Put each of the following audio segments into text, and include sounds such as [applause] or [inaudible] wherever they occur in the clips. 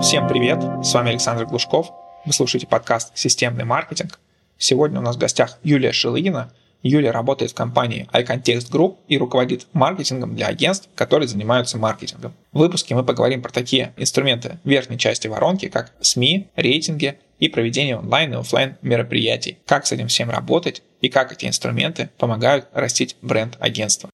Всем привет, с вами Александр Глушков. Вы слушаете подкаст «Системный маркетинг». Сегодня у нас в гостях Юлия Шилыгина. Юлия работает в компании iContext Group и руководит маркетингом для агентств, которые занимаются маркетингом. В выпуске мы поговорим про такие инструменты верхней части воронки, как СМИ, рейтинги и проведение онлайн и офлайн мероприятий, как с этим всем работать и как эти инструменты помогают растить бренд агентства.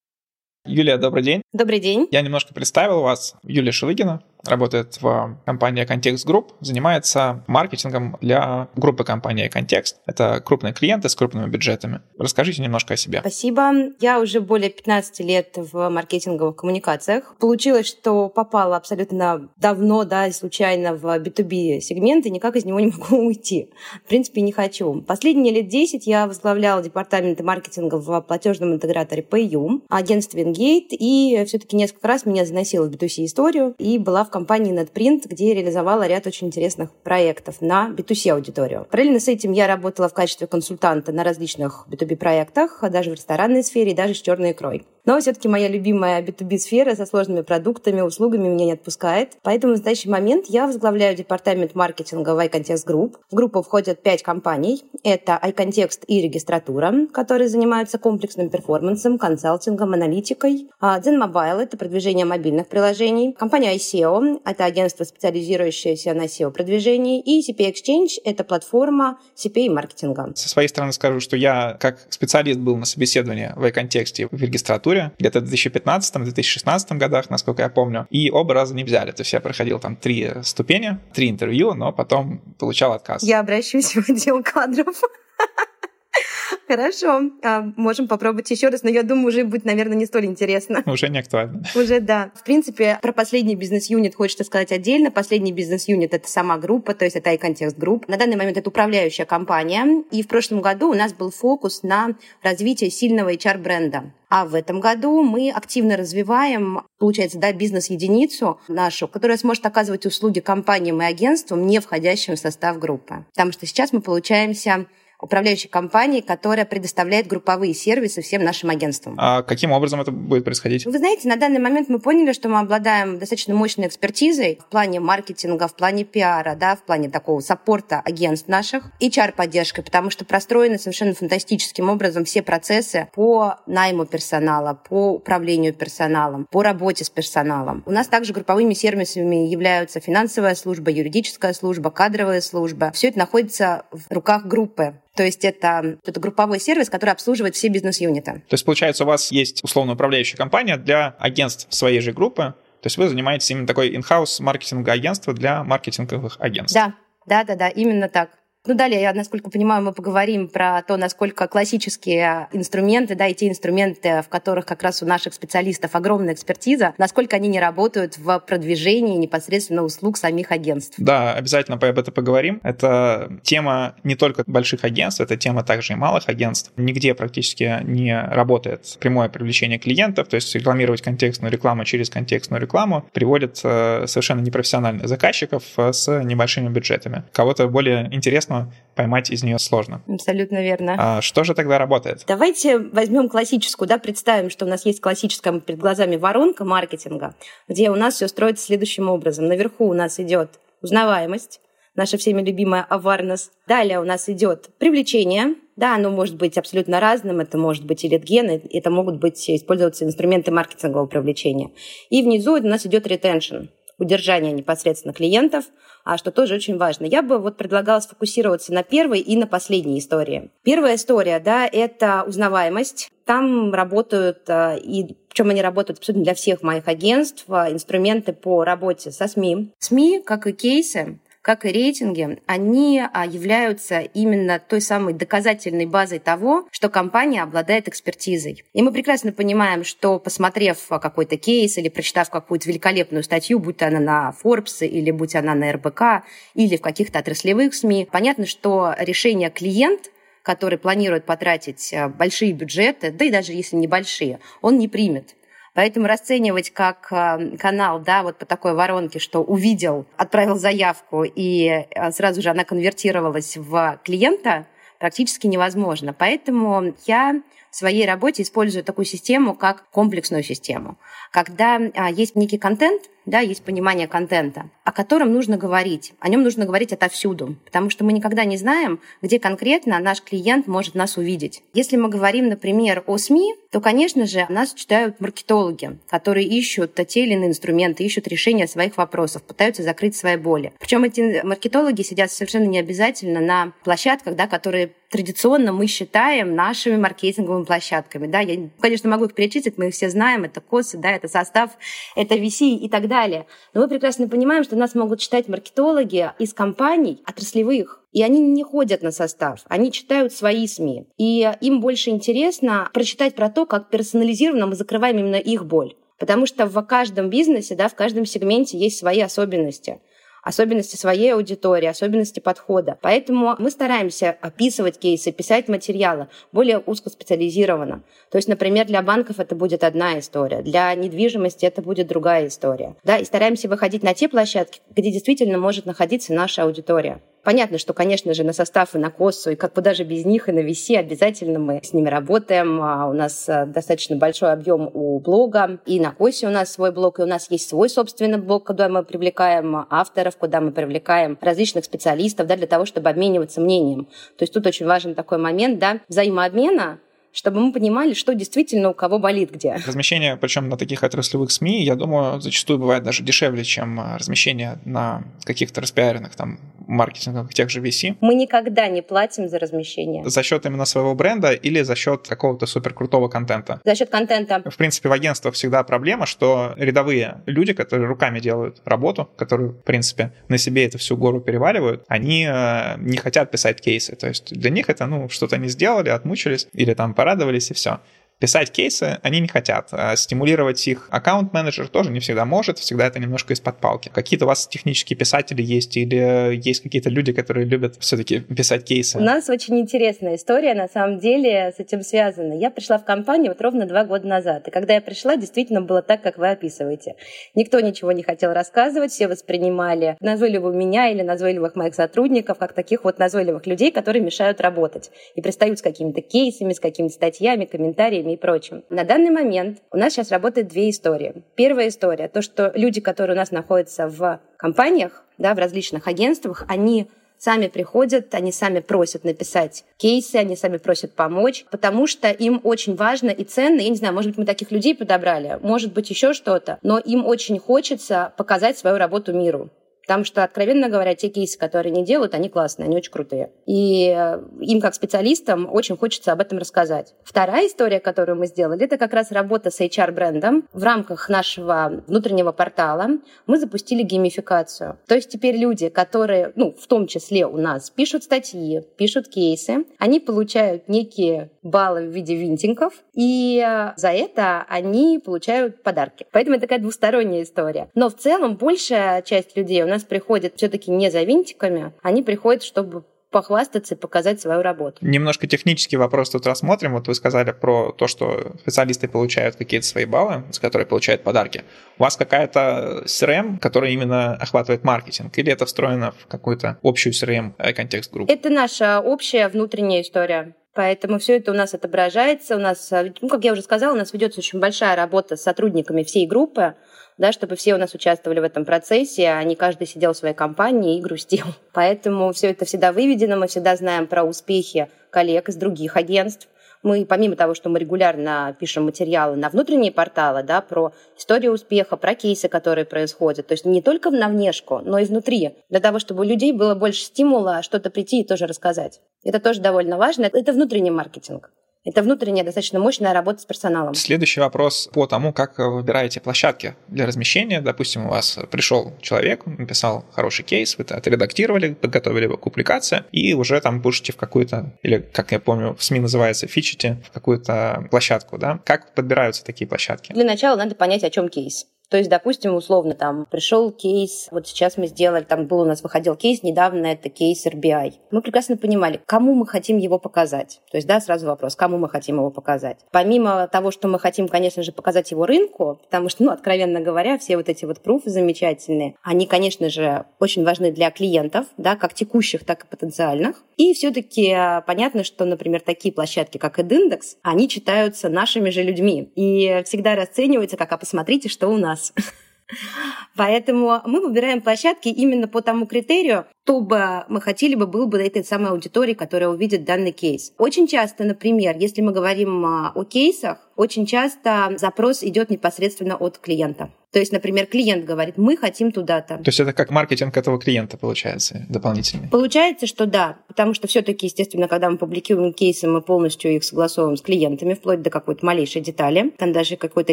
Юлия, добрый день. Добрый день. Я немножко представил вас. Юлия Шелыгина, работает в компании Context Group, занимается маркетингом для группы компании Context. Это крупные клиенты с крупными бюджетами. Расскажите немножко о себе. Спасибо. Я уже более 15 лет в маркетинговых коммуникациях. Получилось, что попала абсолютно давно, да, случайно в B2B сегмент, и никак из него не [laughs] могу уйти. В принципе, не хочу. Последние лет 10 я возглавляла департамент маркетинга в платежном интеграторе PayU, агентстве Engate, и все-таки несколько раз меня заносило в B2C историю, и была в компании NetPrint, где реализовала ряд очень интересных проектов на B2C аудиторию. Параллельно с этим я работала в качестве консультанта на различных B2B проектах, даже в ресторанной сфере и даже с черной икрой. Но все-таки моя любимая B2B-сфера со сложными продуктами, услугами меня не отпускает. Поэтому в настоящий момент я возглавляю департамент маркетинга в iContext Group. В группу входят пять компаний. Это iContext и регистратура, которые занимаются комплексным перформансом, консалтингом, аналитикой. А Zen Mobile — это продвижение мобильных приложений. Компания ICO — это агентство, специализирующееся на SEO-продвижении. И CP Exchange — это платформа CPA-маркетинга. Со своей стороны скажу, что я как специалист был на собеседовании в iContext в регистратуре культуре, где-то в 2015-2016 годах, насколько я помню, и оба раза не взяли. То есть я проходил там три ступени, три интервью, но потом получал отказ. Я обращусь в отдел кадров. [laughs] [laughs] Хорошо, а, можем попробовать еще раз, но я думаю, уже будет, наверное, не столь интересно. [laughs] Уже не актуально. [laughs] Уже да. В принципе, про последний бизнес-юнит хочется сказать отдельно. Последний бизнес-юнит — это сама группа, то есть это iContext Group. На данный момент это управляющая компания. И в прошлом году у нас был фокус на развитие сильного HR-бренда. А в этом году мы активно развиваем, получается, да, бизнес-единицу нашу, которая сможет оказывать услуги компаниям и агентствам, не входящим в состав группы. Потому что сейчас мы получаемся управляющей компании, которая предоставляет групповые сервисы всем нашим агентствам. А каким образом это будет происходить? Вы знаете, на данный момент мы поняли, что мы обладаем достаточно мощной экспертизой в плане маркетинга, в плане пиара, да, в плане такого саппорта агентств наших, HR-поддержкой, потому что простроены совершенно фантастическим образом все процессы по найму персонала, по управлению персоналом, по работе с персоналом. У нас также групповыми сервисами являются финансовая служба, юридическая служба, кадровая служба. Все это находится в руках группы. То есть это, это групповой сервис, который обслуживает все бизнес-юниты. То есть, получается, у вас есть условно управляющая компания для агентств своей же группы, то есть вы занимаетесь именно такой in-house маркетинга агентства для маркетинговых агентств. Да, да, да, да, именно так. Ну, далее, я, насколько понимаю, мы поговорим про то, насколько классические инструменты, да, и те инструменты, в которых как раз у наших специалистов огромная экспертиза, насколько они не работают в продвижении непосредственно услуг самих агентств. Да, обязательно об этом поговорим. Это тема не только больших агентств, это тема также и малых агентств. Нигде практически не работает прямое привлечение клиентов, то есть рекламировать контекстную рекламу через контекстную рекламу приводит э, совершенно непрофессиональных заказчиков э, с небольшими бюджетами. Кого-то более интересного но поймать из нее сложно. Абсолютно верно. А что же тогда работает? Давайте возьмем классическую, да, представим, что у нас есть классическая перед глазами воронка маркетинга, где у нас все строится следующим образом. Наверху у нас идет узнаваемость, наша всеми любимая awareness. Далее у нас идет привлечение. Да, оно может быть абсолютно разным. Это может быть и литген, это могут быть использоваться инструменты маркетингового привлечения. И внизу у нас идет retention удержания непосредственно клиентов, а что тоже очень важно. Я бы вот предлагала сфокусироваться на первой и на последней истории. Первая история, да, это узнаваемость. Там работают, а, и причем они работают абсолютно для всех моих агентств, а, инструменты по работе со СМИ. СМИ, как и кейсы, как и рейтинги, они а, являются именно той самой доказательной базой того, что компания обладает экспертизой. И мы прекрасно понимаем, что посмотрев какой-то кейс или прочитав какую-то великолепную статью, будь она на Forbes или будь она на РБК или в каких-то отраслевых СМИ, понятно, что решение клиент который планирует потратить а, большие бюджеты, да и даже если небольшие, он не примет. Поэтому расценивать как э, канал, да, вот по такой воронке, что увидел, отправил заявку, и э, сразу же она конвертировалась в клиента, практически невозможно. Поэтому я в своей работе использую такую систему, как комплексную систему. Когда а, есть некий контент, да, есть понимание контента, о котором нужно говорить. О нем нужно говорить отовсюду, потому что мы никогда не знаем, где конкретно наш клиент может нас увидеть. Если мы говорим, например, о СМИ, то, конечно же, нас читают маркетологи, которые ищут те или иные инструменты, ищут решения своих вопросов, пытаются закрыть свои боли. Причем эти маркетологи сидят совершенно не обязательно на площадках, да, которые традиционно мы считаем нашими маркетинговыми площадками. Да? Я, конечно, могу их перечислить, мы их все знаем, это косы, да, это состав, это VC и так далее. Но мы прекрасно понимаем, что нас могут читать маркетологи из компаний отраслевых, и они не ходят на состав, они читают свои СМИ. И им больше интересно прочитать про то, как персонализированно мы закрываем именно их боль. Потому что в каждом бизнесе, да, в каждом сегменте есть свои особенности особенности своей аудитории, особенности подхода. Поэтому мы стараемся описывать кейсы, писать материалы более узкоспециализированно. То есть, например, для банков это будет одна история, для недвижимости это будет другая история. Да, и стараемся выходить на те площадки, где действительно может находиться наша аудитория. Понятно, что, конечно же, на состав и на косу, и как бы даже без них, и на VC обязательно мы с ними работаем. А у нас э, достаточно большой объем у блога, и на косе у нас свой блог, и у нас есть свой собственный блог, куда мы привлекаем авторов, куда мы привлекаем различных специалистов, да, для того, чтобы обмениваться мнением. То есть тут очень важен такой момент, да, взаимообмена, чтобы мы понимали, что действительно у кого болит где. Размещение, причем на таких отраслевых СМИ, я думаю, зачастую бывает даже дешевле, чем а, размещение на каких-то распиаренных там маркетинговых тех же VC. Мы никогда не платим за размещение. За счет именно своего бренда или за счет какого-то супер крутого контента? За счет контента. В принципе, в агентствах всегда проблема, что рядовые люди, которые руками делают работу, которые, в принципе, на себе эту всю гору переваливают, они э, не хотят писать кейсы. То есть для них это, ну, что-то не сделали, отмучились или там порадовались и все. Писать кейсы они не хотят. А стимулировать их аккаунт-менеджер тоже не всегда может, всегда это немножко из-под палки. Какие-то у вас технические писатели есть или есть какие-то люди, которые любят все-таки писать кейсы? У нас очень интересная история, на самом деле, с этим связана. Я пришла в компанию вот ровно два года назад, и когда я пришла, действительно было так, как вы описываете. Никто ничего не хотел рассказывать, все воспринимали назойливого меня или назойливых моих сотрудников, как таких вот назойливых людей, которые мешают работать и пристают с какими-то кейсами, с какими-то статьями, комментариями и прочим. На данный момент у нас сейчас работает две истории. Первая история, то, что люди, которые у нас находятся в компаниях, да, в различных агентствах, они сами приходят, они сами просят написать кейсы, они сами просят помочь, потому что им очень важно и ценно, я не знаю, может быть, мы таких людей подобрали, может быть, еще что-то, но им очень хочется показать свою работу миру. Потому что, откровенно говоря, те кейсы, которые они делают, они классные, они очень крутые. И э, им, как специалистам, очень хочется об этом рассказать. Вторая история, которую мы сделали, это как раз работа с HR-брендом. В рамках нашего внутреннего портала мы запустили геймификацию. То есть теперь люди, которые, ну, в том числе у нас, пишут статьи, пишут кейсы, они получают некие баллы в виде винтинков, и э, за это они получают подарки. Поэтому это такая двусторонняя история. Но в целом большая часть людей у нас приходят все-таки не за винтиками, они приходят, чтобы похвастаться и показать свою работу. Немножко технический вопрос тут рассмотрим. Вот вы сказали про то, что специалисты получают какие-то свои баллы, с которых получают подарки. У вас какая-то CRM, которая именно охватывает маркетинг, или это встроено в какую-то общую CRM контекст группу? Это наша общая внутренняя история. Поэтому все это у нас отображается. У нас, ну, как я уже сказала, у нас ведется очень большая работа с сотрудниками всей группы да, чтобы все у нас участвовали в этом процессе, а не каждый сидел в своей компании и грустил. [laughs] Поэтому все это всегда выведено, мы всегда знаем про успехи коллег из других агентств, мы, помимо того, что мы регулярно пишем материалы на внутренние порталы, да, про историю успеха, про кейсы, которые происходят, то есть не только на внешку, но и внутри, для того, чтобы у людей было больше стимула что-то прийти и тоже рассказать. Это тоже довольно важно. Это внутренний маркетинг. Это внутренняя достаточно мощная работа с персоналом. Следующий вопрос по тому, как вы выбираете площадки для размещения. Допустим, у вас пришел человек, написал хороший кейс, вы это отредактировали, подготовили его к публикации, и уже там пушите в какую-то, или, как я помню, в СМИ называется, фичите в какую-то площадку, да? Как подбираются такие площадки? Для начала надо понять, о чем кейс. То есть, допустим, условно, там пришел кейс, вот сейчас мы сделали, там был у нас выходил кейс, недавно это кейс RBI. Мы прекрасно понимали, кому мы хотим его показать. То есть, да, сразу вопрос, кому мы хотим его показать. Помимо того, что мы хотим, конечно же, показать его рынку, потому что, ну, откровенно говоря, все вот эти вот пруфы замечательные, они, конечно же, очень важны для клиентов, да, как текущих, так и потенциальных. И все-таки понятно, что, например, такие площадки, как EdIndex, они читаются нашими же людьми и всегда расцениваются как, а посмотрите, что у нас нас. [laughs] Поэтому мы выбираем площадки именно по тому критерию, кто бы мы хотели бы был бы этой самой аудитории, которая увидит данный кейс. Очень часто, например, если мы говорим а, о кейсах, очень часто запрос идет непосредственно от клиента. То есть, например, клиент говорит, мы хотим туда-то. То есть это как маркетинг этого клиента получается дополнительный? Получается, что да, потому что все-таки, естественно, когда мы публикуем кейсы, мы полностью их согласовываем с клиентами, вплоть до какой-то малейшей детали. Там даже какую-то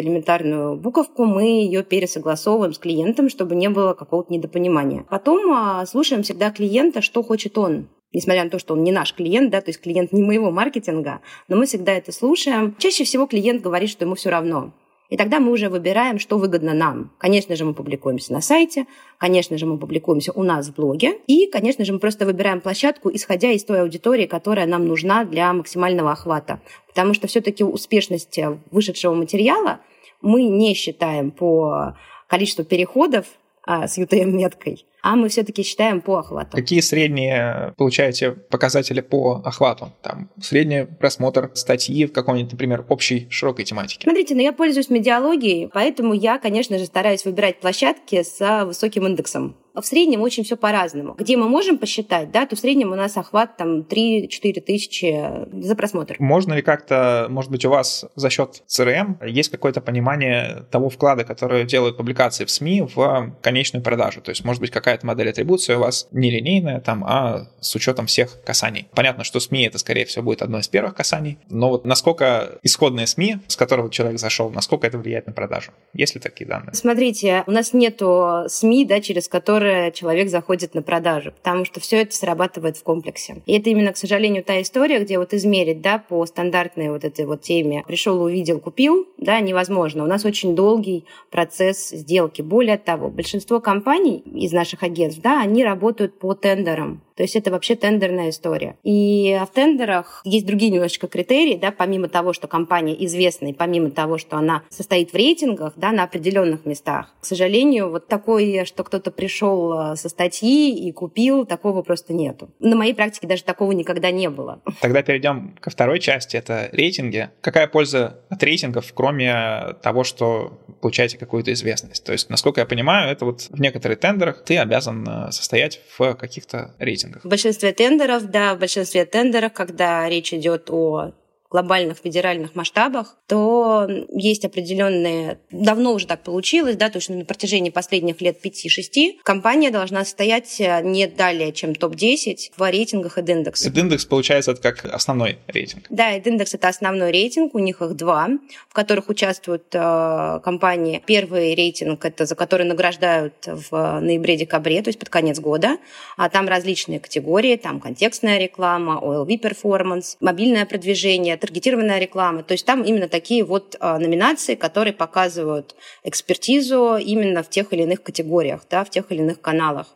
элементарную буковку мы ее пересогласовываем с клиентом, чтобы не было какого-то недопонимания. Потом а, слушаем всегда всегда клиента, что хочет он несмотря на то, что он не наш клиент, да, то есть клиент не моего маркетинга, но мы всегда это слушаем. Чаще всего клиент говорит, что ему все равно. И тогда мы уже выбираем, что выгодно нам. Конечно же, мы публикуемся на сайте, конечно же, мы публикуемся у нас в блоге, и, конечно же, мы просто выбираем площадку, исходя из той аудитории, которая нам нужна для максимального охвата. Потому что все-таки успешность вышедшего материала мы не считаем по количеству переходов а, с UTM-меткой, а мы все-таки считаем по охвату. Какие средние получаете показатели по охвату? Там средний просмотр статьи в какой-нибудь, например, общей широкой тематике? Смотрите, ну я пользуюсь медиалогией, поэтому я, конечно же, стараюсь выбирать площадки с высоким индексом в среднем очень все по-разному. Где мы можем посчитать, да, то в среднем у нас охват там 3-4 тысячи за просмотр. Можно ли как-то, может быть, у вас за счет CRM есть какое-то понимание того вклада, который делают публикации в СМИ в конечную продажу? То есть, может быть, какая-то модель атрибуции у вас не линейная, там, а с учетом всех касаний. Понятно, что СМИ это, скорее всего, будет одно из первых касаний, но вот насколько исходные СМИ, с которого человек зашел, насколько это влияет на продажу? Есть ли такие данные? Смотрите, у нас нету СМИ, да, через которые человек заходит на продажу, потому что все это срабатывает в комплексе. И это именно, к сожалению, та история, где вот измерить, да, по стандартной вот этой вот теме пришел, увидел, купил, да, невозможно. У нас очень долгий процесс сделки. Более того, большинство компаний из наших агентств, да, они работают по тендерам. То есть это вообще тендерная история. И в тендерах есть другие немножечко критерии, да, помимо того, что компания известна, и помимо того, что она состоит в рейтингах, да, на определенных местах. К сожалению, вот такое, что кто-то пришел э, со статьи и купил, такого просто нету. На моей практике даже такого никогда не было. [laughs] Тогда перейдем ко второй части, это рейтинги. Какая польза от рейтингов, кроме того, что получаете какую-то известность? То есть, насколько я понимаю, это вот в некоторых тендерах ты обязан э, состоять в каких-то рейтингах рейтингах? В большинстве тендеров, да, в большинстве тендеров, когда речь идет о глобальных федеральных масштабах, то есть определенные... Давно уже так получилось, да, то есть на протяжении последних лет 5-6 компания должна стоять э, не далее, чем топ-10 в рейтингах EdIndex. EdIndex, получается, это как основной рейтинг? Да, EdIndex — это основной рейтинг, у них их два, в которых участвуют э, компании. Первый рейтинг — это за который награждают в ноябре-декабре, то есть под конец года, а там различные категории, там контекстная реклама, OLV performance, мобильное продвижение, таргетированная реклама. То есть там именно такие вот а, номинации, которые показывают экспертизу именно в тех или иных категориях, да, в тех или иных каналах.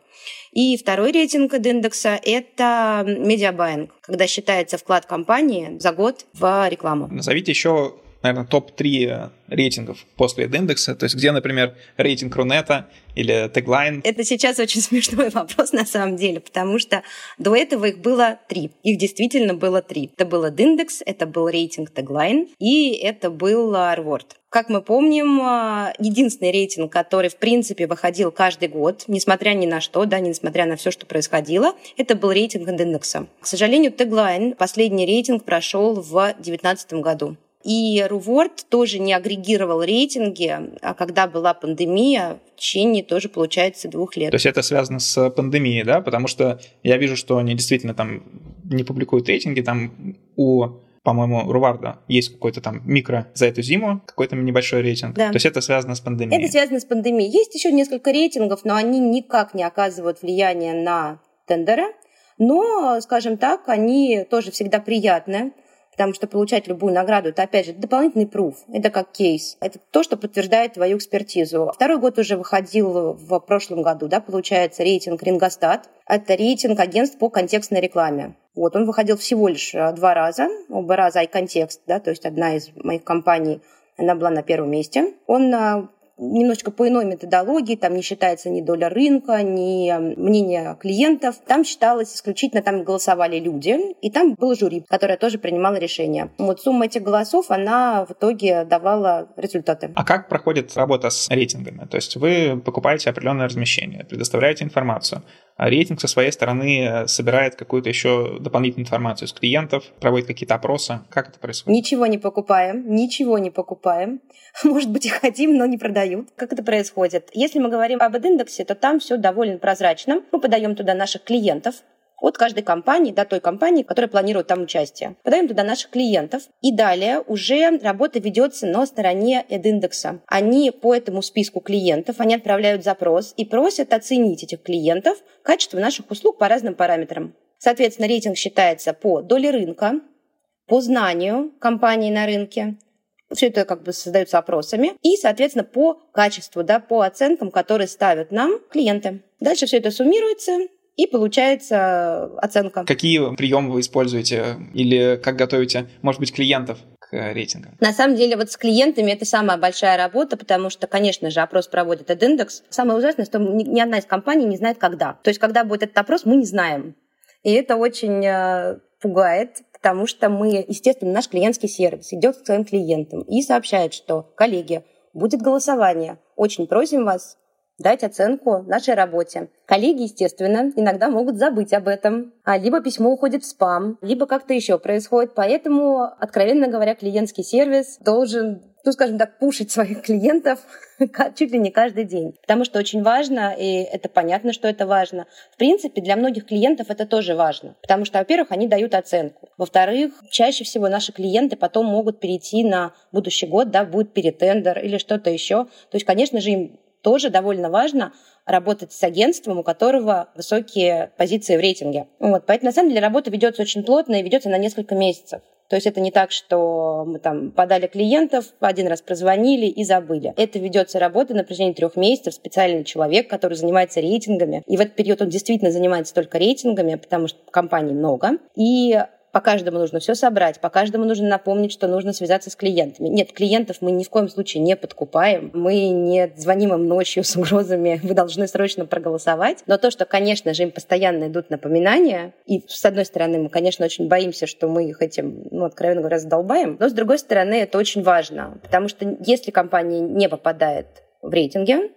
И второй рейтинг от индекса – это медиабайинг, когда считается вклад компании за год в рекламу. Назовите еще наверное, топ-3 рейтингов после индекса, то есть где, например, рейтинг Рунета или теглайн? Это сейчас очень [laughs] смешной вопрос на самом деле, потому что до этого их было три. Их действительно было три. Это был индекс, это был рейтинг теглайн и это был рeward. Как мы помним, единственный рейтинг, который, в принципе, выходил каждый год, несмотря ни на что, да, несмотря на все, что происходило, это был рейтинг индекса. К сожалению, теглайн, последний рейтинг прошел в 2019 году. И Руворд тоже не агрегировал рейтинги, а когда была пандемия, в течение тоже, получается, двух лет. То есть это связано с пандемией, да? Потому что я вижу, что они действительно там не публикуют рейтинги, там у по-моему, Руварда есть какой-то там микро за эту зиму, какой-то небольшой рейтинг. Да. То есть это связано с пандемией. Это связано с пандемией. Есть еще несколько рейтингов, но они никак не оказывают влияния на тендеры. Но, скажем так, они тоже всегда приятны Потому что получать любую награду, это, опять же, дополнительный пруф. Это как кейс. Это то, что подтверждает твою экспертизу. Второй год уже выходил в прошлом году, да, получается, рейтинг Рингостат. Это рейтинг агентств по контекстной рекламе. Вот, он выходил всего лишь э, два раза. Оба раза iContext, да, то есть одна из моих компаний, она была на первом месте. Он э, немножечко по иной методологии, там не считается ни доля рынка, ни мнение клиентов. Там считалось исключительно, там голосовали люди, и там был жюри, которое тоже принимало решение. Вот сумма этих голосов, она в итоге давала результаты. А как проходит работа с рейтингами? То есть вы покупаете определенное размещение, предоставляете информацию, а рейтинг со своей стороны э, собирает какую-то еще дополнительную информацию с клиентов, проводит какие-то опросы. Как это происходит? Ничего не покупаем, ничего не покупаем. [laughs] Может быть, и хотим, но не продают. Как это происходит? Если мы говорим об индексе, то там все довольно прозрачно. Мы подаем туда наших клиентов, от каждой компании до той компании, которая планирует там участие. Подаем туда наших клиентов. И далее уже работа ведется на стороне эд-индекса. Они по этому списку клиентов, они отправляют запрос и просят оценить этих клиентов качество наших услуг по разным параметрам. Соответственно, рейтинг считается по доле рынка, по знанию компании на рынке, все это как бы создается опросами. И, соответственно, по качеству, да, по оценкам, которые ставят нам клиенты. Дальше все это суммируется, и получается оценка. Какие приемы вы используете или как готовите, может быть, клиентов к рейтингам? На самом деле вот с клиентами это самая большая работа, потому что, конечно же, опрос проводит этот индекс. Самое ужасное, что ни одна из компаний не знает, когда. То есть, когда будет этот опрос, мы не знаем. И это очень э, пугает, потому что мы, естественно, наш клиентский сервис идет к своим клиентам и сообщает, что, коллеги, будет голосование. Очень просим вас дать оценку нашей работе. Коллеги, естественно, иногда могут забыть об этом, а либо письмо уходит в спам, либо как-то еще происходит. Поэтому, откровенно говоря, клиентский сервис должен ну, скажем так, пушить своих клиентов [laughs] чуть ли не каждый день. Потому что очень важно, и это понятно, что это важно. В принципе, для многих клиентов это тоже важно. Потому что, во-первых, они дают оценку. Во-вторых, чаще всего наши клиенты потом могут перейти на будущий год, да, будет перетендер или что-то еще. То есть, конечно же, им тоже довольно важно работать с агентством, у которого высокие позиции в рейтинге. Вот, поэтому, на самом деле, работа ведется очень плотно и ведется на несколько месяцев. То есть это не так, что мы там подали клиентов, один раз прозвонили и забыли. Это ведется работа на протяжении трех месяцев, специальный человек, который занимается рейтингами. И в этот период он действительно занимается только рейтингами, потому что компаний много. И по каждому нужно все собрать, по каждому нужно напомнить, что нужно связаться с клиентами. Нет, клиентов мы ни в коем случае не подкупаем, мы не звоним им ночью с угрозами, вы должны срочно проголосовать. Но то, что, конечно же, им постоянно идут напоминания, и с одной стороны, мы, конечно, очень боимся, что мы их этим, ну, откровенно говоря, задолбаем, но с другой стороны, это очень важно, потому что если компания не попадает в рейтинге,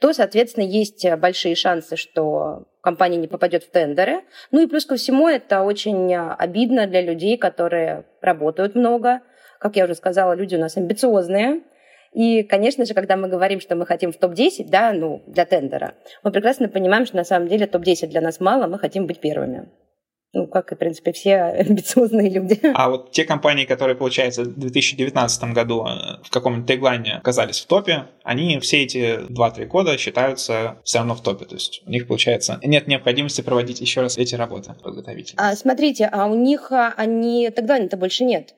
то, соответственно, есть большие шансы, что компания не попадет в тендеры. Ну и плюс ко всему это очень обидно для людей, которые работают много. Как я уже сказала, люди у нас амбициозные. И, конечно же, когда мы говорим, что мы хотим в топ-10, да, ну, для тендера, мы прекрасно понимаем, что на самом деле топ-10 для нас мало, мы хотим быть первыми ну, как и, в принципе, все [laughs] амбициозные люди. А вот те компании, которые, получается, в 2019 году э, в каком-нибудь теглайне оказались в топе, они все эти 2-3 года считаются все равно в топе. То есть у них, получается, нет необходимости проводить еще раз эти работы подготовительные. А, смотрите, а у них а, они теглайна-то больше нет.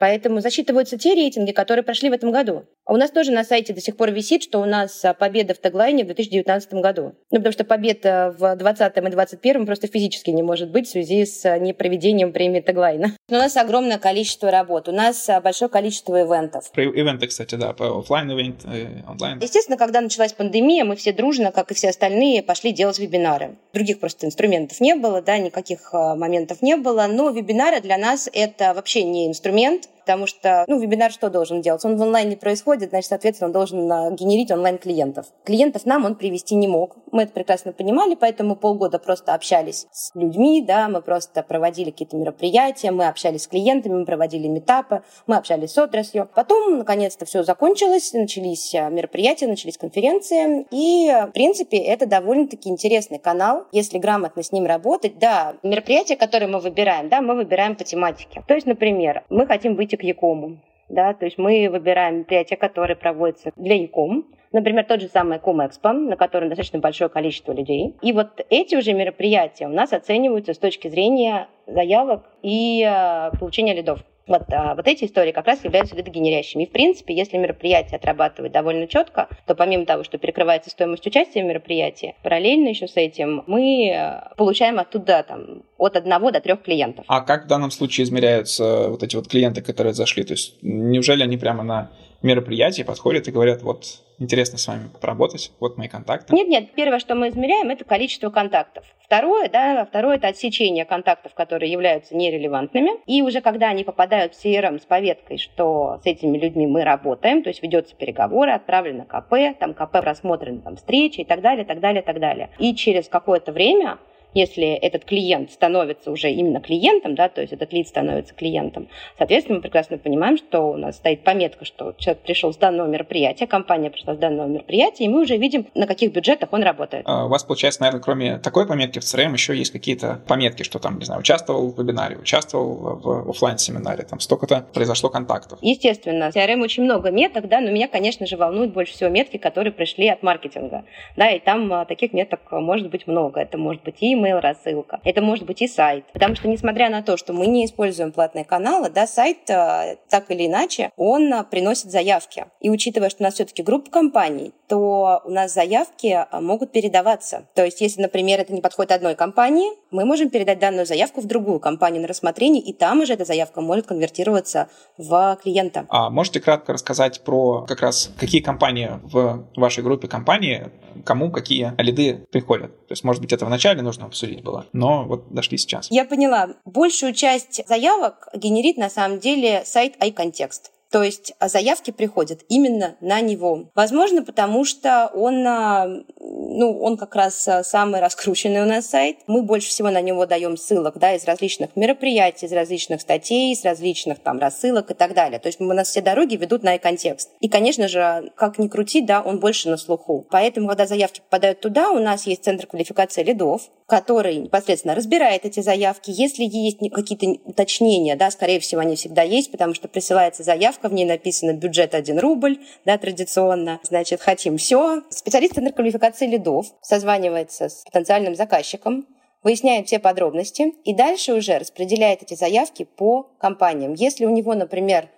Поэтому засчитываются те рейтинги, которые прошли в этом году. А у нас тоже на сайте до сих пор висит, что у нас а, победа в теглайне в 2019 году. Ну, потому что победа в 2020 и 2021 просто физически не может быть в связи с а, непроведением премии теглайна. у нас огромное количество работ, у нас а, большое количество ивентов. Про ивенты, кстати, да, по офлайн ивент, онлайн. Естественно, когда началась пандемия, мы все дружно, как и все остальные, пошли делать вебинары. Других просто инструментов не было, да, никаких моментов не было, но вебинары для нас это вообще не инструмент, потому что, ну, вебинар что должен делать? Он в онлайне происходит, значит, соответственно, он должен а, генерить онлайн-клиентов. Клиентов нам он привести не мог. Мы это прекрасно понимали, поэтому полгода просто общались с людьми, да, мы просто проводили какие-то мероприятия, мы общались с клиентами, мы проводили метапы, мы общались с отраслью. Потом, наконец-то, все закончилось, начались а, мероприятия, начались конференции, и, в принципе, это довольно-таки интересный канал, если грамотно с ним работать. Да, мероприятия, которые мы выбираем, да, мы выбираем по тематике. То есть, например, мы хотим выйти к Якому. Да, то есть мы выбираем мероприятия, которые проводятся для Яком. Например, тот же самый Комэкспо, на котором достаточно большое количество людей. И вот эти уже мероприятия у нас оцениваются с точки зрения заявок и э, получения лидов. Вот, а, вот эти истории как раз являются лидогенерящими. И, в принципе, если мероприятие отрабатывает довольно четко, то помимо того, что перекрывается стоимость участия в мероприятии, параллельно еще с этим мы э, получаем оттуда там, от одного до трех клиентов. А как в данном случае измеряются вот эти вот клиенты, которые зашли? То есть неужели они прямо на мероприятии подходят и говорят, вот интересно с вами поработать, вот мои контакты? Нет, нет, первое, что мы измеряем, это количество контактов. Второе, да, второе это отсечение контактов, которые являются нерелевантными. И уже когда они попадают в CRM с поветкой, что с этими людьми мы работаем, то есть ведется переговоры, отправлено КП, там КП рассмотрены там встречи и так далее, так далее, так далее. И через какое-то время если этот клиент становится уже именно клиентом, да, то есть этот лид становится клиентом, соответственно, мы прекрасно понимаем, что у нас стоит пометка, что человек пришел с данного мероприятия, компания пришла с данного мероприятия, и мы уже видим, на каких бюджетах он работает. А у вас, получается, наверное, кроме такой пометки в CRM еще есть какие-то пометки, что там, не знаю, участвовал в вебинаре, участвовал в офлайн семинаре там столько-то произошло контактов. Естественно, в CRM очень много меток, да, но меня, конечно же, волнуют больше всего метки, которые пришли от маркетинга, да, и там а, таких меток может быть много. Это может быть и email рассылка. Это может быть и сайт. Потому что, несмотря на то, что мы не используем платные каналы, да, сайт э, так или иначе, он э, приносит заявки. И учитывая, что у нас все-таки группа компаний, то у нас заявки э, могут передаваться. То есть, если, например, это не подходит одной компании, мы можем передать данную заявку в другую компанию на рассмотрение, и там уже эта заявка может конвертироваться в клиента. А можете кратко рассказать про как раз какие компании в вашей группе компании, кому какие лиды приходят? То есть, может быть, это вначале нужно обсудить было, но вот дошли сейчас. Я поняла. Большую часть заявок генерит на самом деле сайт iContext. То есть заявки приходят именно на него. Возможно, потому что он, а, ну, он как раз а, самый раскрученный у нас сайт. Мы больше всего на него даем ссылок да, из различных мероприятий, из различных статей, из различных там рассылок и так далее. То есть у нас все дороги ведут на контекст. И, конечно же, как ни крути, да, он больше на слуху. Поэтому, когда заявки попадают туда, у нас есть центр квалификации лидов, который непосредственно разбирает эти заявки. Если есть какие-то уточнения, да, скорее всего, они всегда есть, потому что присылается заявка, заявка, в ней написано бюджет 1 рубль, да, традиционно, значит, хотим все. Специалист Центра квалификации лидов созванивается с потенциальным заказчиком, выясняет все подробности и дальше уже распределяет эти заявки по компаниям. Если у него, например,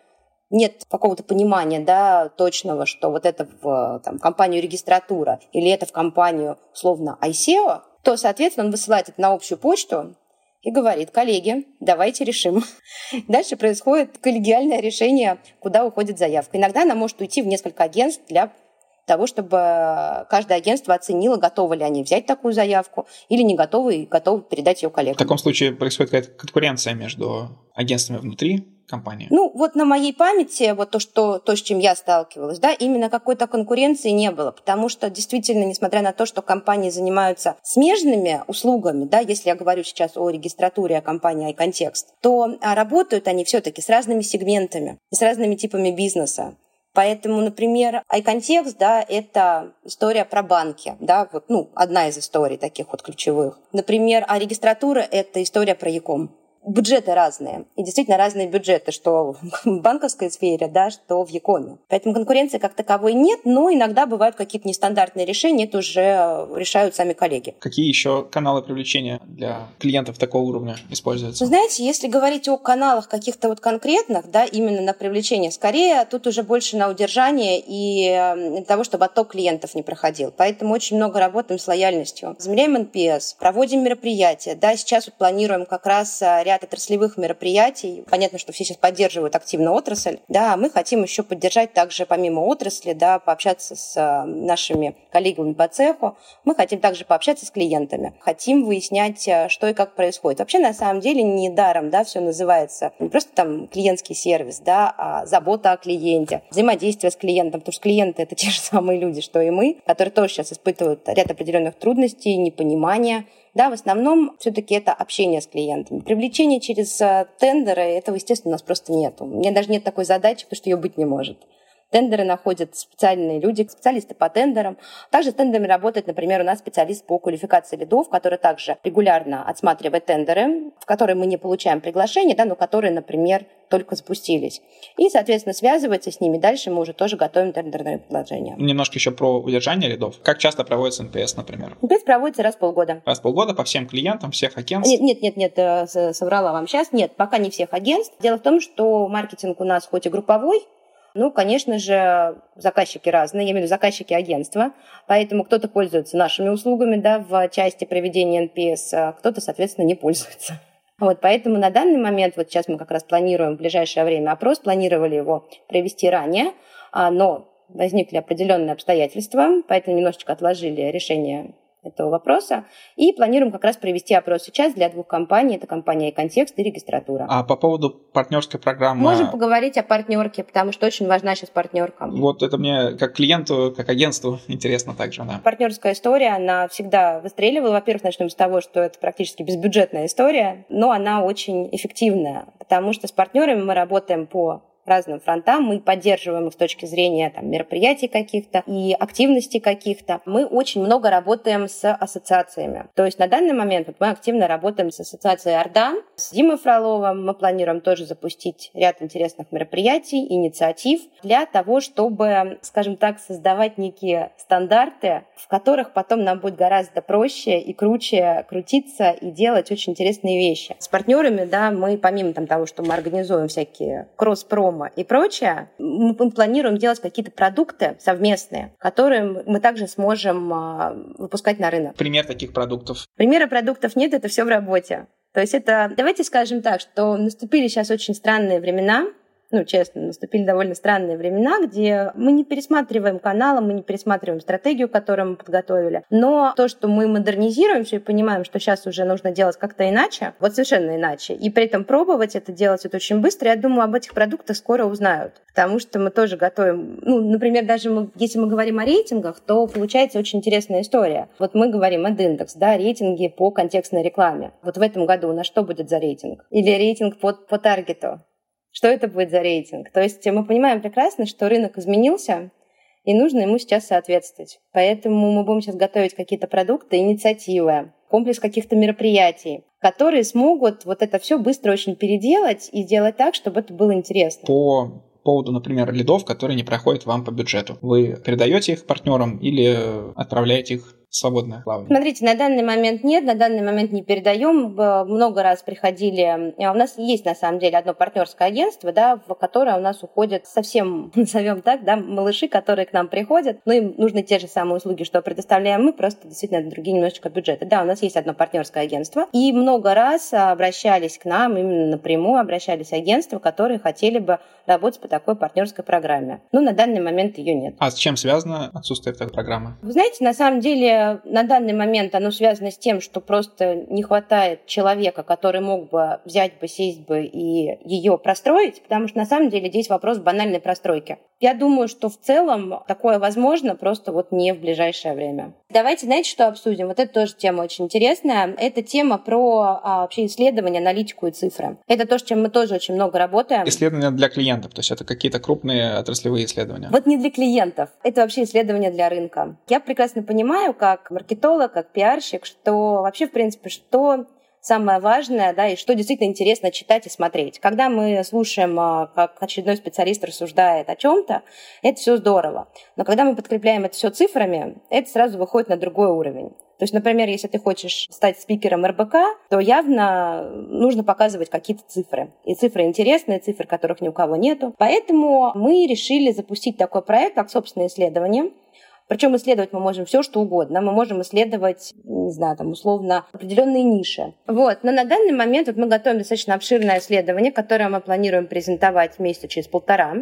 нет какого-то понимания да, точного, что вот это в там, компанию регистратура или это в компанию, условно, ISEO, то, соответственно, он высылает это на общую почту, и говорит, коллеги, давайте решим. Дальше происходит коллегиальное решение, куда уходит заявка. Иногда она может уйти в несколько агентств для того, чтобы каждое агентство оценило, готовы ли они взять такую заявку или не готовы и готовы передать ее коллегам. В таком случае происходит какая-то конкуренция между агентствами внутри компании? Ну, вот на моей памяти, вот то, что, то, с чем я сталкивалась, да, именно какой-то конкуренции не было, потому что действительно, несмотря на то, что компании занимаются смежными услугами, да, если я говорю сейчас о регистратуре, о компании iContext, то а, работают они все-таки с разными сегментами и с разными типами бизнеса. Поэтому, например, iContext, да, это история про банки, да, вот, ну, одна из историй таких вот ключевых. Например, а регистратура – это история про Яком бюджеты разные. И действительно разные бюджеты, что в банковской сфере, да, что в Якоме. Поэтому конкуренции как таковой нет, но иногда бывают какие-то нестандартные решения, это уже решают сами коллеги. Какие еще каналы привлечения для клиентов такого уровня используются? Знаете, если говорить о каналах каких-то вот конкретных, да, именно на привлечение, скорее тут уже больше на удержание и для того, чтобы отток клиентов не проходил. Поэтому очень много работаем с лояльностью. Замеряем NPS, проводим мероприятия, да, сейчас вот планируем как раз ряд ряд отраслевых мероприятий. Понятно, что все сейчас поддерживают активно отрасль. Да, мы хотим еще поддержать также помимо отрасли, да, пообщаться с э, нашими коллегами по цеху. Мы хотим также пообщаться с клиентами. Хотим выяснять, э, что и как происходит. Вообще, на самом деле, не даром, да, все называется не просто там клиентский сервис, да, а забота о клиенте, взаимодействие с клиентом, потому что клиенты это [laughs] те же самые люди, что и мы, которые тоже сейчас испытывают ряд определенных трудностей, непонимания, да, в основном все-таки это общение с клиентами. Привлечение через э, тендеры, этого, естественно, у нас просто нет. У меня даже нет такой задачи, потому что ее быть не может. Тендеры находят специальные люди, специалисты по тендерам. Также с тендерами работает, например, у нас специалист по квалификации лидов, который также регулярно отсматривает тендеры, в которые мы не получаем приглашение, да, но которые, например, только запустились. И, соответственно, связывается с ними. Дальше мы уже тоже готовим тендерные предложения. Немножко еще про удержание лидов. Как часто проводится NPS, например? NPS проводится раз в полгода. Раз в полгода по всем клиентам, всех агентств? Нет, нет, нет, нет, э, соврала вам сейчас. Нет, пока не всех агентств. Дело в том, что маркетинг у нас хоть и групповой, ну, конечно же, заказчики разные, я имею в виду заказчики агентства, поэтому кто-то пользуется нашими услугами да, в части проведения NPS, а кто-то, соответственно, не пользуется. Вот, поэтому на данный момент, вот сейчас мы как раз планируем в ближайшее время опрос, планировали его провести ранее, а, но возникли определенные обстоятельства, поэтому немножечко отложили решение этого вопроса. И планируем как раз провести опрос сейчас для двух компаний. Это компания и контекст и регистратура. А по поводу партнерской программы... Можем поговорить о партнерке, потому что очень важна сейчас партнерка. Вот это мне как клиенту, как агентству [laughs] интересно также, да. Партнерская история, она всегда выстреливала. Во-первых, начнем с того, что это практически безбюджетная история, но она очень эффективная, потому что с партнерами мы работаем по разным фронтам. Мы поддерживаем их с точки зрения там, мероприятий каких-то и активностей каких-то. Мы очень много работаем с ассоциациями. То есть на данный момент вот мы активно работаем с ассоциацией Орда, с Димой Фроловым. Мы планируем тоже запустить ряд интересных мероприятий, инициатив для того, чтобы, скажем так, создавать некие стандарты, в которых потом нам будет гораздо проще и круче крутиться и делать очень интересные вещи. С партнерами, да, мы помимо там, того, что мы организуем всякие кросс-про промо и прочее, мы планируем делать какие-то продукты совместные, которые мы также сможем а, выпускать на рынок. Пример таких продуктов? Примера продуктов нет, это все в работе. То есть это, давайте скажем так, что наступили сейчас очень странные времена, ну, честно, наступили довольно странные времена, где мы не пересматриваем каналы, мы не пересматриваем стратегию, которую мы подготовили. Но то, что мы модернизируем все и понимаем, что сейчас уже нужно делать как-то иначе, вот совершенно иначе, и при этом пробовать это делать это очень быстро, я думаю, об этих продуктах скоро узнают. Потому что мы тоже готовим, ну, например, даже мы, если мы говорим о рейтингах, то получается очень интересная история. Вот мы говорим от индекс, да, рейтинги по контекстной рекламе. Вот в этом году у нас что будет за рейтинг? Или рейтинг по, по таргету? Что это будет за рейтинг. То есть мы понимаем прекрасно, что рынок изменился, и нужно ему сейчас соответствовать. Поэтому мы будем сейчас готовить какие-то продукты, инициативы, комплекс каких-то мероприятий, которые смогут вот это все быстро очень переделать и сделать так, чтобы это было интересно. По поводу, например, лидов, которые не проходят вам по бюджету. Вы передаете их партнерам или отправляете их свободное плавание? Смотрите, на данный момент нет, на данный момент не передаем. Много раз приходили. А у нас есть на самом деле одно партнерское агентство, да, в которое у нас уходят совсем, [laughs] назовем так, да, малыши, которые к нам приходят. Но им нужны те же самые услуги, что предоставляем мы, просто действительно другие немножечко бюджеты. Да, у нас есть одно партнерское агентство. И много раз обращались к нам, именно напрямую обращались агентства, которые хотели бы работать по такой партнерской программе. Но на данный момент ее нет. А с чем связано отсутствие такой программы? Вы знаете, на самом деле на данный момент оно связано с тем, что просто не хватает человека, который мог бы взять бы, сесть бы и ее простроить, потому что на самом деле здесь вопрос банальной простройки. Я думаю, что в целом такое возможно, просто вот не в ближайшее время. Давайте, знаете, что обсудим? Вот это тоже тема очень интересная. Это тема про а, вообще исследования, аналитику и цифры. Это то, с чем мы тоже очень много работаем. Исследования для клиентов, то есть это какие-то крупные отраслевые исследования. Вот не для клиентов. Это вообще исследования для рынка. Я прекрасно понимаю, как как маркетолог, как пиарщик, что вообще, в принципе, что самое важное, да, и что действительно интересно читать и смотреть. Когда мы слушаем, а, как очередной специалист рассуждает о чем-то, это все здорово. Но когда мы подкрепляем это все цифрами, это сразу выходит на другой уровень. То есть, например, если ты хочешь стать спикером РБК, то явно нужно показывать какие-то цифры. И цифры интересные, цифры, которых ни у кого нету. Поэтому мы решили запустить такой проект, как собственное исследование, причем исследовать мы можем все, что угодно. Мы можем исследовать, не знаю, там, условно, определенные ниши. Вот. Но на данный момент вот мы готовим достаточно обширное исследование, которое мы планируем презентовать месяца через полтора.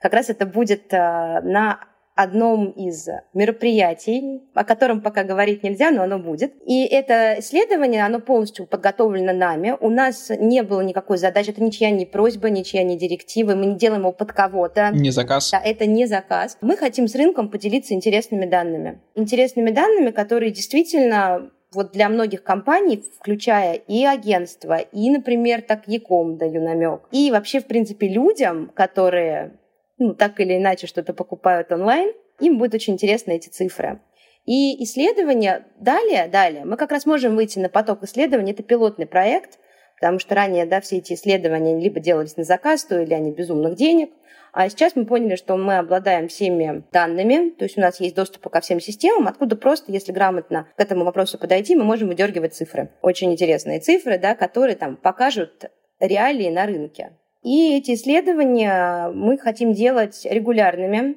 Как раз это будет э, на одном из мероприятий, о котором пока говорить нельзя, но оно будет. И это исследование, оно полностью подготовлено нами. У нас не было никакой задачи, это ничья не просьба, ничья не директива, мы не делаем его под кого-то. Не заказ. Да, это не заказ. Мы хотим с рынком поделиться интересными данными. Интересными данными, которые действительно вот для многих компаний, включая и агентство, и, например, так Яком даю намек, и вообще, в принципе, людям, которые ну, так или иначе что-то покупают онлайн, им будет очень интересны эти цифры. И исследования далее, далее, мы как раз можем выйти на поток исследований, это пилотный проект, потому что ранее да, все эти исследования либо делались на заказ, стоили они безумных денег, а сейчас мы поняли, что мы обладаем всеми данными, то есть у нас есть доступ ко всем системам, откуда просто, если грамотно к этому вопросу подойти, мы можем выдергивать цифры. Очень интересные цифры, да, которые там покажут реалии на рынке. И эти исследования мы хотим делать регулярными,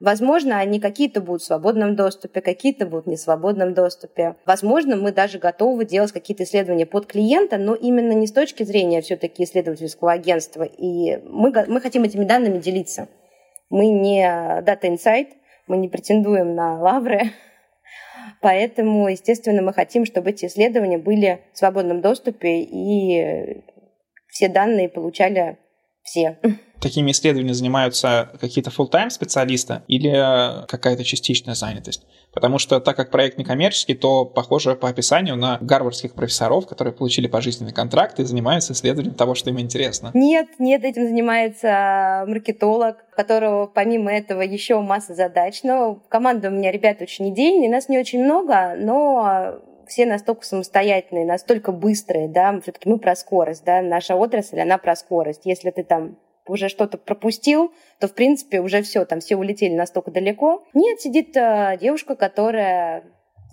Возможно, они какие-то будут в свободном доступе, какие-то будут в несвободном доступе. Возможно, мы даже готовы делать какие-то исследования под клиента, но именно не с точки зрения все-таки исследовательского агентства. И мы, мы хотим этими данными делиться. Мы не Data Insight, мы не претендуем на лавры, Поэтому, естественно, мы хотим, чтобы эти исследования были в свободном доступе и все данные получали все такими исследованиями занимаются какие-то full-time специалисты или какая-то частичная занятость? Потому что так как проект некоммерческий, то похоже по описанию на гарвардских профессоров, которые получили пожизненный контракт и занимаются исследованием того, что им интересно. Нет, нет, этим занимается маркетолог, у которого помимо этого еще масса задач. Но команда у меня ребята очень идейные, нас не очень много, но все настолько самостоятельные, настолько быстрые, да, все-таки мы про скорость, да, наша отрасль, она про скорость. Если ты там уже что-то пропустил, то, в принципе, уже все, там все улетели настолько далеко. Нет, сидит э, девушка, которая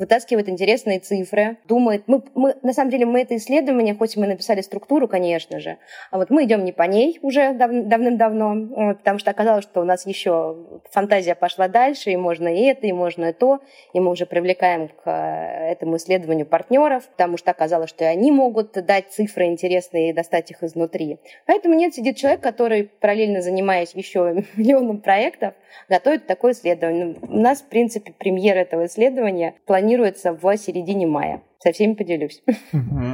вытаскивает интересные цифры, думает, мы, мы, на самом деле мы это исследование, хоть мы написали структуру, конечно же, а вот мы идем не по ней уже дав, давным-давно, потому что оказалось, что у нас еще фантазия пошла дальше, и можно и это, и можно и то, и мы уже привлекаем к э, этому исследованию партнеров, потому что оказалось, что и они могут дать цифры интересные и достать их изнутри. Поэтому нет, сидит человек, который, параллельно занимаясь еще миллионом проектов, готовит такое исследование. У нас, в принципе, премьера этого исследования планируется планируется в середине мая. Со всеми поделюсь.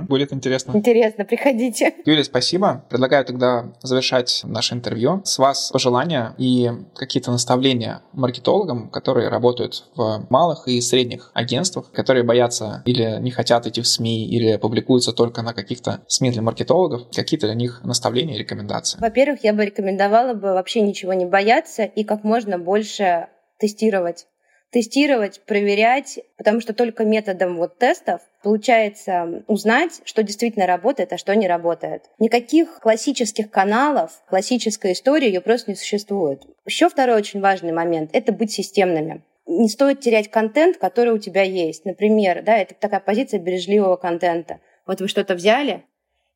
Будет интересно. Интересно, приходите. Юлия, спасибо. Предлагаю тогда завершать наше интервью. С вас пожелания и какие-то наставления маркетологам, которые работают в малых и средних агентствах, которые боятся или не хотят идти в СМИ, или публикуются только на каких-то СМИ для маркетологов. Какие-то для них наставления и рекомендации? Во-первых, я бы рекомендовала бы вообще ничего не бояться и как можно больше тестировать тестировать, проверять, потому что только методом вот тестов получается узнать, что действительно работает, а что не работает. Никаких классических каналов, классической истории ее просто не существует. Еще второй очень важный момент – это быть системными не стоит терять контент, который у тебя есть. Например, да, это такая позиция бережливого контента. Вот вы что-то взяли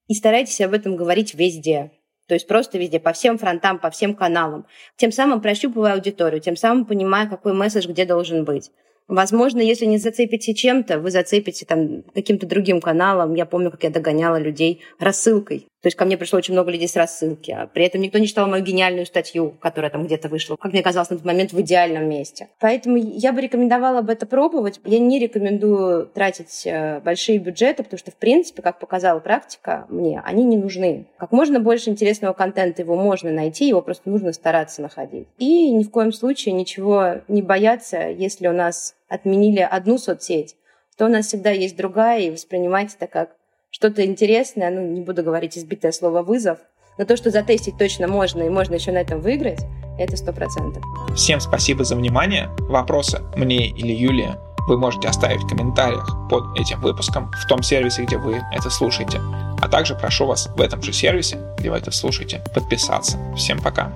и старайтесь об этом говорить везде. То есть просто везде, по всем фронтам, по всем каналам. Тем самым прощупывая аудиторию, тем самым понимая, какой месседж где должен быть. Возможно, если не зацепите чем-то, вы зацепите там каким-то другим каналом. Я помню, как я догоняла людей рассылкой. То есть ко мне пришло очень много людей с рассылки, а при этом никто не читал мою гениальную статью, которая там где-то вышла, как мне казалось на тот момент, в идеальном месте. Поэтому я бы рекомендовала бы это пробовать. Я не рекомендую тратить э, большие бюджеты, потому что, в принципе, как показала практика мне, они не нужны. Как можно больше интересного контента его можно найти, его просто нужно стараться находить. И ни в коем случае ничего не бояться, если у нас отменили одну соцсеть, то у нас всегда есть другая, и воспринимать это как что-то интересное, ну, не буду говорить избитое слово «вызов», но то, что затестить точно можно, и можно еще на этом выиграть, это сто процентов. Всем спасибо за внимание. Вопросы мне или Юлии вы можете оставить в комментариях под этим выпуском в том сервисе, где вы это слушаете. А также прошу вас в этом же сервисе, где вы это слушаете, подписаться. Всем пока!